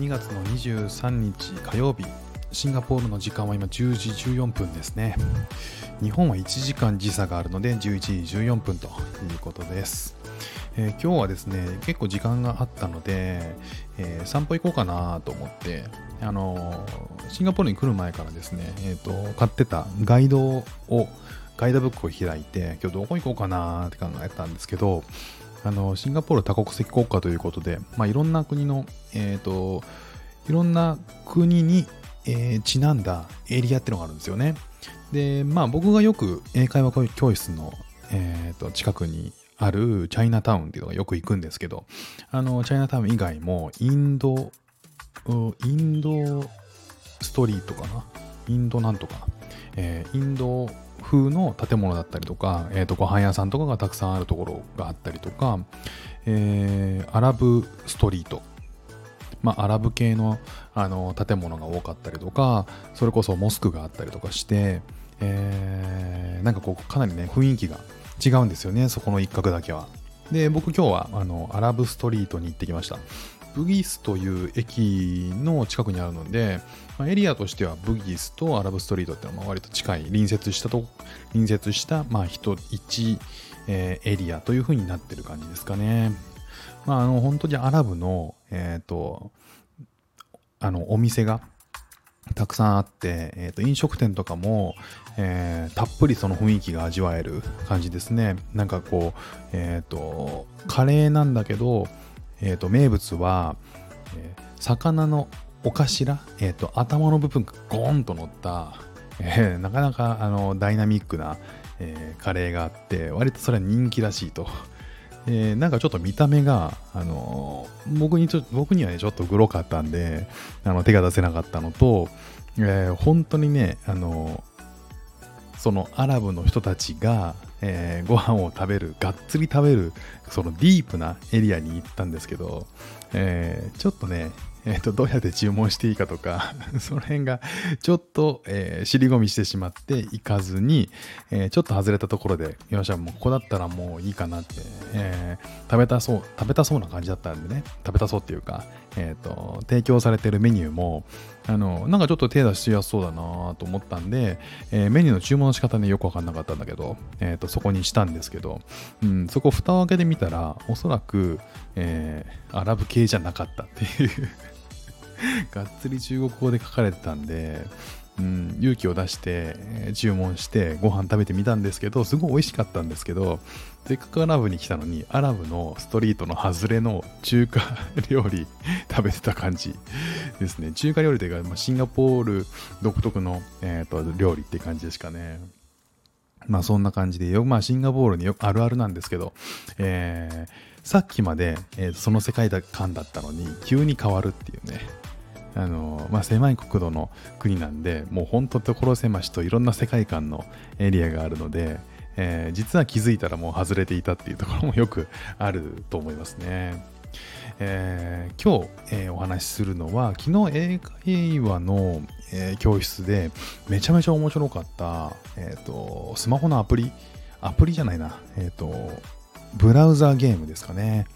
2月の23日火曜日。シンガポールの時間は今10時14分ですね。日本は1時間時差があるので11時14分ということです。えー、今日はですね、結構時間があったので、えー、散歩行こうかなと思って、あのー、シンガポールに来る前からですね、えーと、買ってたガイドを、ガイドブックを開いて、今日どこ行こうかなって考えたんですけど、あのシンガポール多国籍国家ということで、まあ、いろんな国の、えーと、いろんな国に、えー、ちなんだエリアっていうのがあるんですよね。で、まあ僕がよく英会話教室の、えーと近くにあるチャイナタウンっていうのがよく行くんですけど、あの、チャイナタウン以外も、インド、インドストリートかな？インドなんとか、えー、インド風の建物だったりとか、えー、とご飯屋さんとかがたくさんあるところがあったりとか、えー、アラブストリート、まあ、アラブ系のあの建物が多かったりとか、それこそモスクがあったりとかして、えー、なんかこうかなりね雰囲気が違うんですよね、そこの一角だけは。で、僕今日はあのアラブストリートに行ってきました。ブギスという駅の近くにあるので、まあ、エリアとしてはブギスとアラブストリートってのは割と近い隣接したと隣接したまあ人1、えー、エリアという風になってる感じですかね。まああの本当にアラブのえっ、ー、とあのお店がたくさんあって、えー、と飲食店とかも、えー、たっぷりその雰囲気が味わえる感じですね。なんかこう、えっ、ー、と、カレーなんだけど、え、ー、と、名物は、え魚のお頭、えっ、と、頭の部分がゴーンと乗った、えなかなかあのダイナミックな、えカレーがあって、割とそれは人気らしいと。えー、なんかちょっと見た目が、あのー、僕にちょ僕にはね、ちょっとグロかったんで、あの手が出せなかったのと、えー、本当にね、あのそのアラブの人たちが、えー、ご飯を食べる、がっつり食べる、そのディープなエリアに行ったんですけど、えー、ちょっとね、えーと、どうやって注文していいかとか その辺がちょっと、えー、尻込みしてしまって行かずに、えー、ちょっと外れたところで、よっしゃ、もうここだったらもういいかなって、えー、食べたそう、食べたそうな感じだったんでね、食べたそうっていうか、えっ、と、提供されてるメニューも、あの、なんかちょっと手出しやすそうだなと思ったんで、えメニューの注文の仕方ね、よくわかんなかったんだけど、えっ、と、そこにしたんですけど、うん、そこ蓋を開けてみたら、おそらく、えアラブ系じゃなかったっていう がっつり中国語で書かれてたんで、うん、勇気を出して、注文してご飯食べてみたんですけど、すごい美味しかったんですけど、せっかくアラブに来たのに、アラブのストリートの外れの中華料理食べてた感じですね。中華料理というか、まあ、シンガポール独特の、えーと、料理って感じですかね。まあそんな感じでよ、まあシンガポールによくあるあるなんですけど、えー、さっきまで、えー、その世界観だったのに急に変わるっていうね。あのまあ、狭い国土の国なんで、もう本当所狭しといろんな世界観のエリアがあるので、えー、実は気づいたらもう外れていたっていうところもよくあると思いますね。えー、今日、えー、お話しするのは、昨日英会話の、えー、教室でめちゃめちゃ面白かった、えーと、スマホのアプリ、アプリじゃないな、えっ、と、ブラウザーゲームですかね。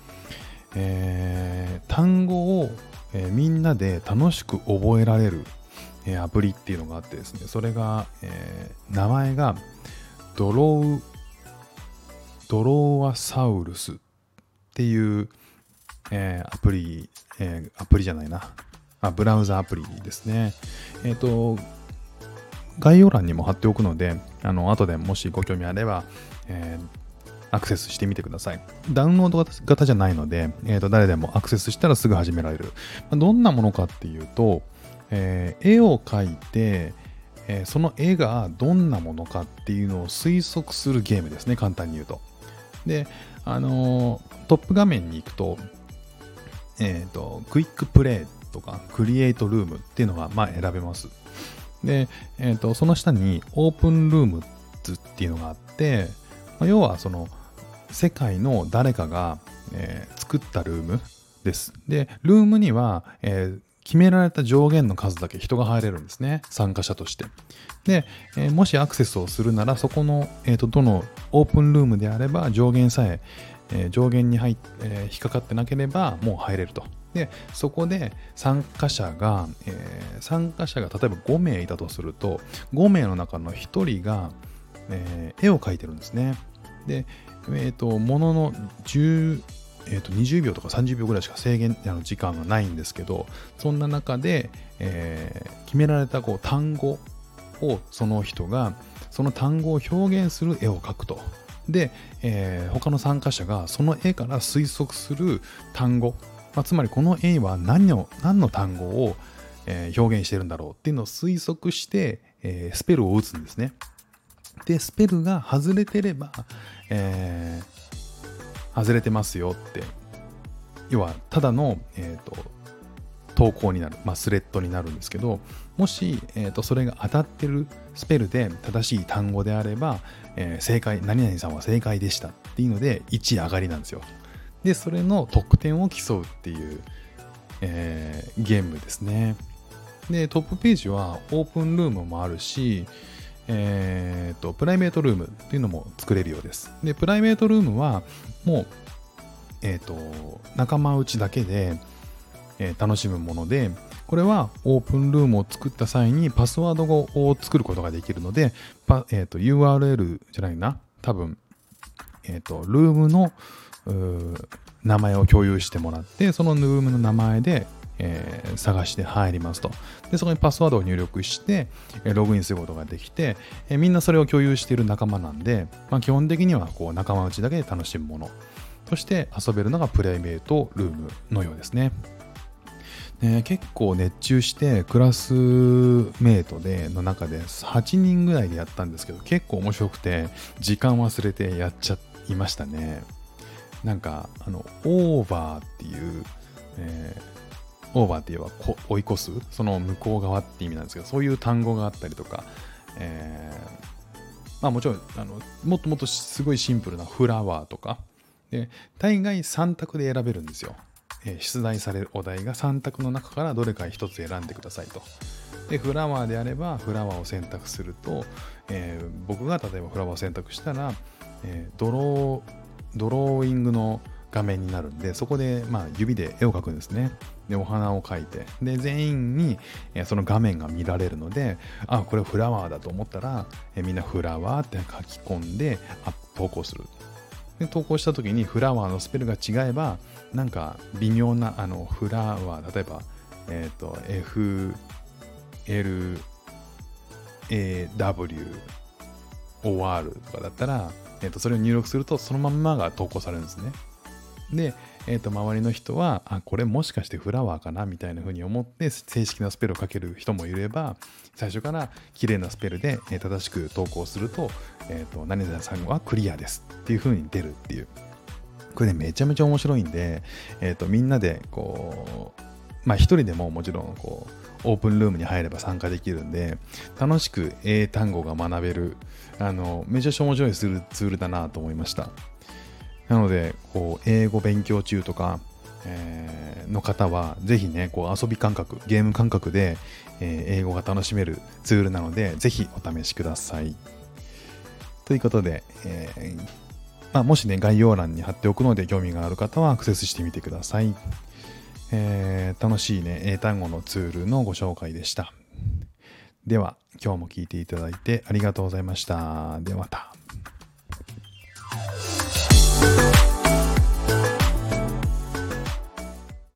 えー単語をえー、みんなで楽しく覚えられる、えー、アプリっていうのがあってですね、それが、えー、名前がドロー、ドローワサウルスっていう、えアプリ、えアプリじゃないな。あ、ブラウザアプリですね。えっ、と、概要欄にも貼っておくので、あの、後でもしご興味あれば、えー、アクセスしてみてください。ダウンロード型じゃないので、えー、と誰でもアクセスしたらすぐ始められる。どんなものかっていうと、えー、絵を描いて、えー、その絵がどんなものかっていうのを推測するゲームですね、簡単に言うと。で、あのー、トップ画面に行くと、えっ、と、クイックプレイとか、クリエイトルームっていうのが、まあ、選べます。で、えっ、と、その下にオープンルームっていうのがあって、まあ、要はその、世界の誰かが、えー、作ったルームです。で、ルームには、えー、決められた上限の数だけ人が入れるんですね。参加者として。で、えー、もしアクセスをするなら、そこの、えーと、どのオープンルームであれば上限さえ、え、上限に入、え、引っかかってなければもう入れるとでそこで参加者が、え、参加者が例えば5名いたとすると5名の中の1人が、え、絵を描いてるんですねでえ、ー、とものの10えー、と20秒とか30秒ぐらいしか制限あの時間がないんですけどそんな中で、えー、決められたこう単語をその人がその単語を表現する絵を描くとで、えー、他の参加者がその絵から推測する単語、まあ、つまりこの絵は何の何の単語を、えー、表現してるんだろうっていうのを推測して、えー、スペルを打つんですね。で、スペルが外れてれば、えー、外れてますよって、要はただの、えーと、投稿になる、まあ、スレッドになるんですけど、もし、えーと、それが当たってるスペルで正しい単語であれば、えー、正解、何々さんは正解でしたっていうので1上がりなんですよ。で、それの得点を競うっていう、えー、ゲームですね。で、トップページはオープンルームもあるし、えーと、プライベートルームっていうのも作れるようです。で、プライベートルームはもう、えっ、ー、と、仲間内だけで、えー、楽しむもので、これはオープンルームを作った際にパスワードを作ることができるので、えーと、URL じゃないな、多分、えっ、ー、と、ルームの名前を共有してもらって、そのルームの名前で、えー、探して入りますと。で、そこにパスワードを入力して、えー、ログインすることができて、えー、みんなそれを共有している仲間なんで、まあ、基本的にはこう仲間内だけで楽しむものとして遊べるのがプライベートルームのようですね。ね、結構熱中してクラスメートでの中で8人ぐらいでやったんですけど結構面白くて時間忘れてやっちゃいましたねなんかあのオーバーっていう、えー、オーバーって言えば追い越す？その向こう側って意味なんですけどそういう単語があったりとか、えー、まあもちろんあのもっともっとすごいシンプルなフラワーとかで大概3択で選べるんですよえ出題されるお題が3択の中からどれか1つ選んでくださいと。で、フラワーであれば、フラワーを選択すると、えー、僕が例えばフラワーを選択したら、え、ドロー、ドローイングの画面になるんで、そこで、まあ、指で絵を描くんですね。で、お花を描いて、で、全員に、え、その画面が見られるので、あ、これフラワーだと思ったら、えみんなフラワーって書き込んで、あ投稿する。で投稿した時にフラワーのスペルが違えばなんか微妙なあのフラワー例えばえっ、ー、と FLAWOR とかだったら、えー、とそれを入力するとそのまんまが投稿されるんですねで、えー、と周りの人はあこれもしかしてフラワーかなみたいな風に思って正式なスペルをかける人もいれば最初から綺麗なスペルで、正しく投稿すると,、えー、と何々さんはクリアですっていう風に出るっていう。これねめちゃめちゃ面白いんで、えー、とみんなでこうまあ一人でももちろんこうオープンルームに入れば参加できるんで楽しく英単語が学べるあのめちゃくちゃ面白いツールだなと思いました。なので、こう、英語勉強中とか、えー、の方は、ぜひね、こう遊び感覚、ゲーム感覚で、えー、英語が楽しめるツールなので、ぜひお試しください。ということで、えー、まあ、もしね、概要欄に貼っておくので興味がある方はアクセスしてみてください。えー、楽しいね、英単語のツールのご紹介でした。では、今日も聞いていただいてありがとうございました。ではまた。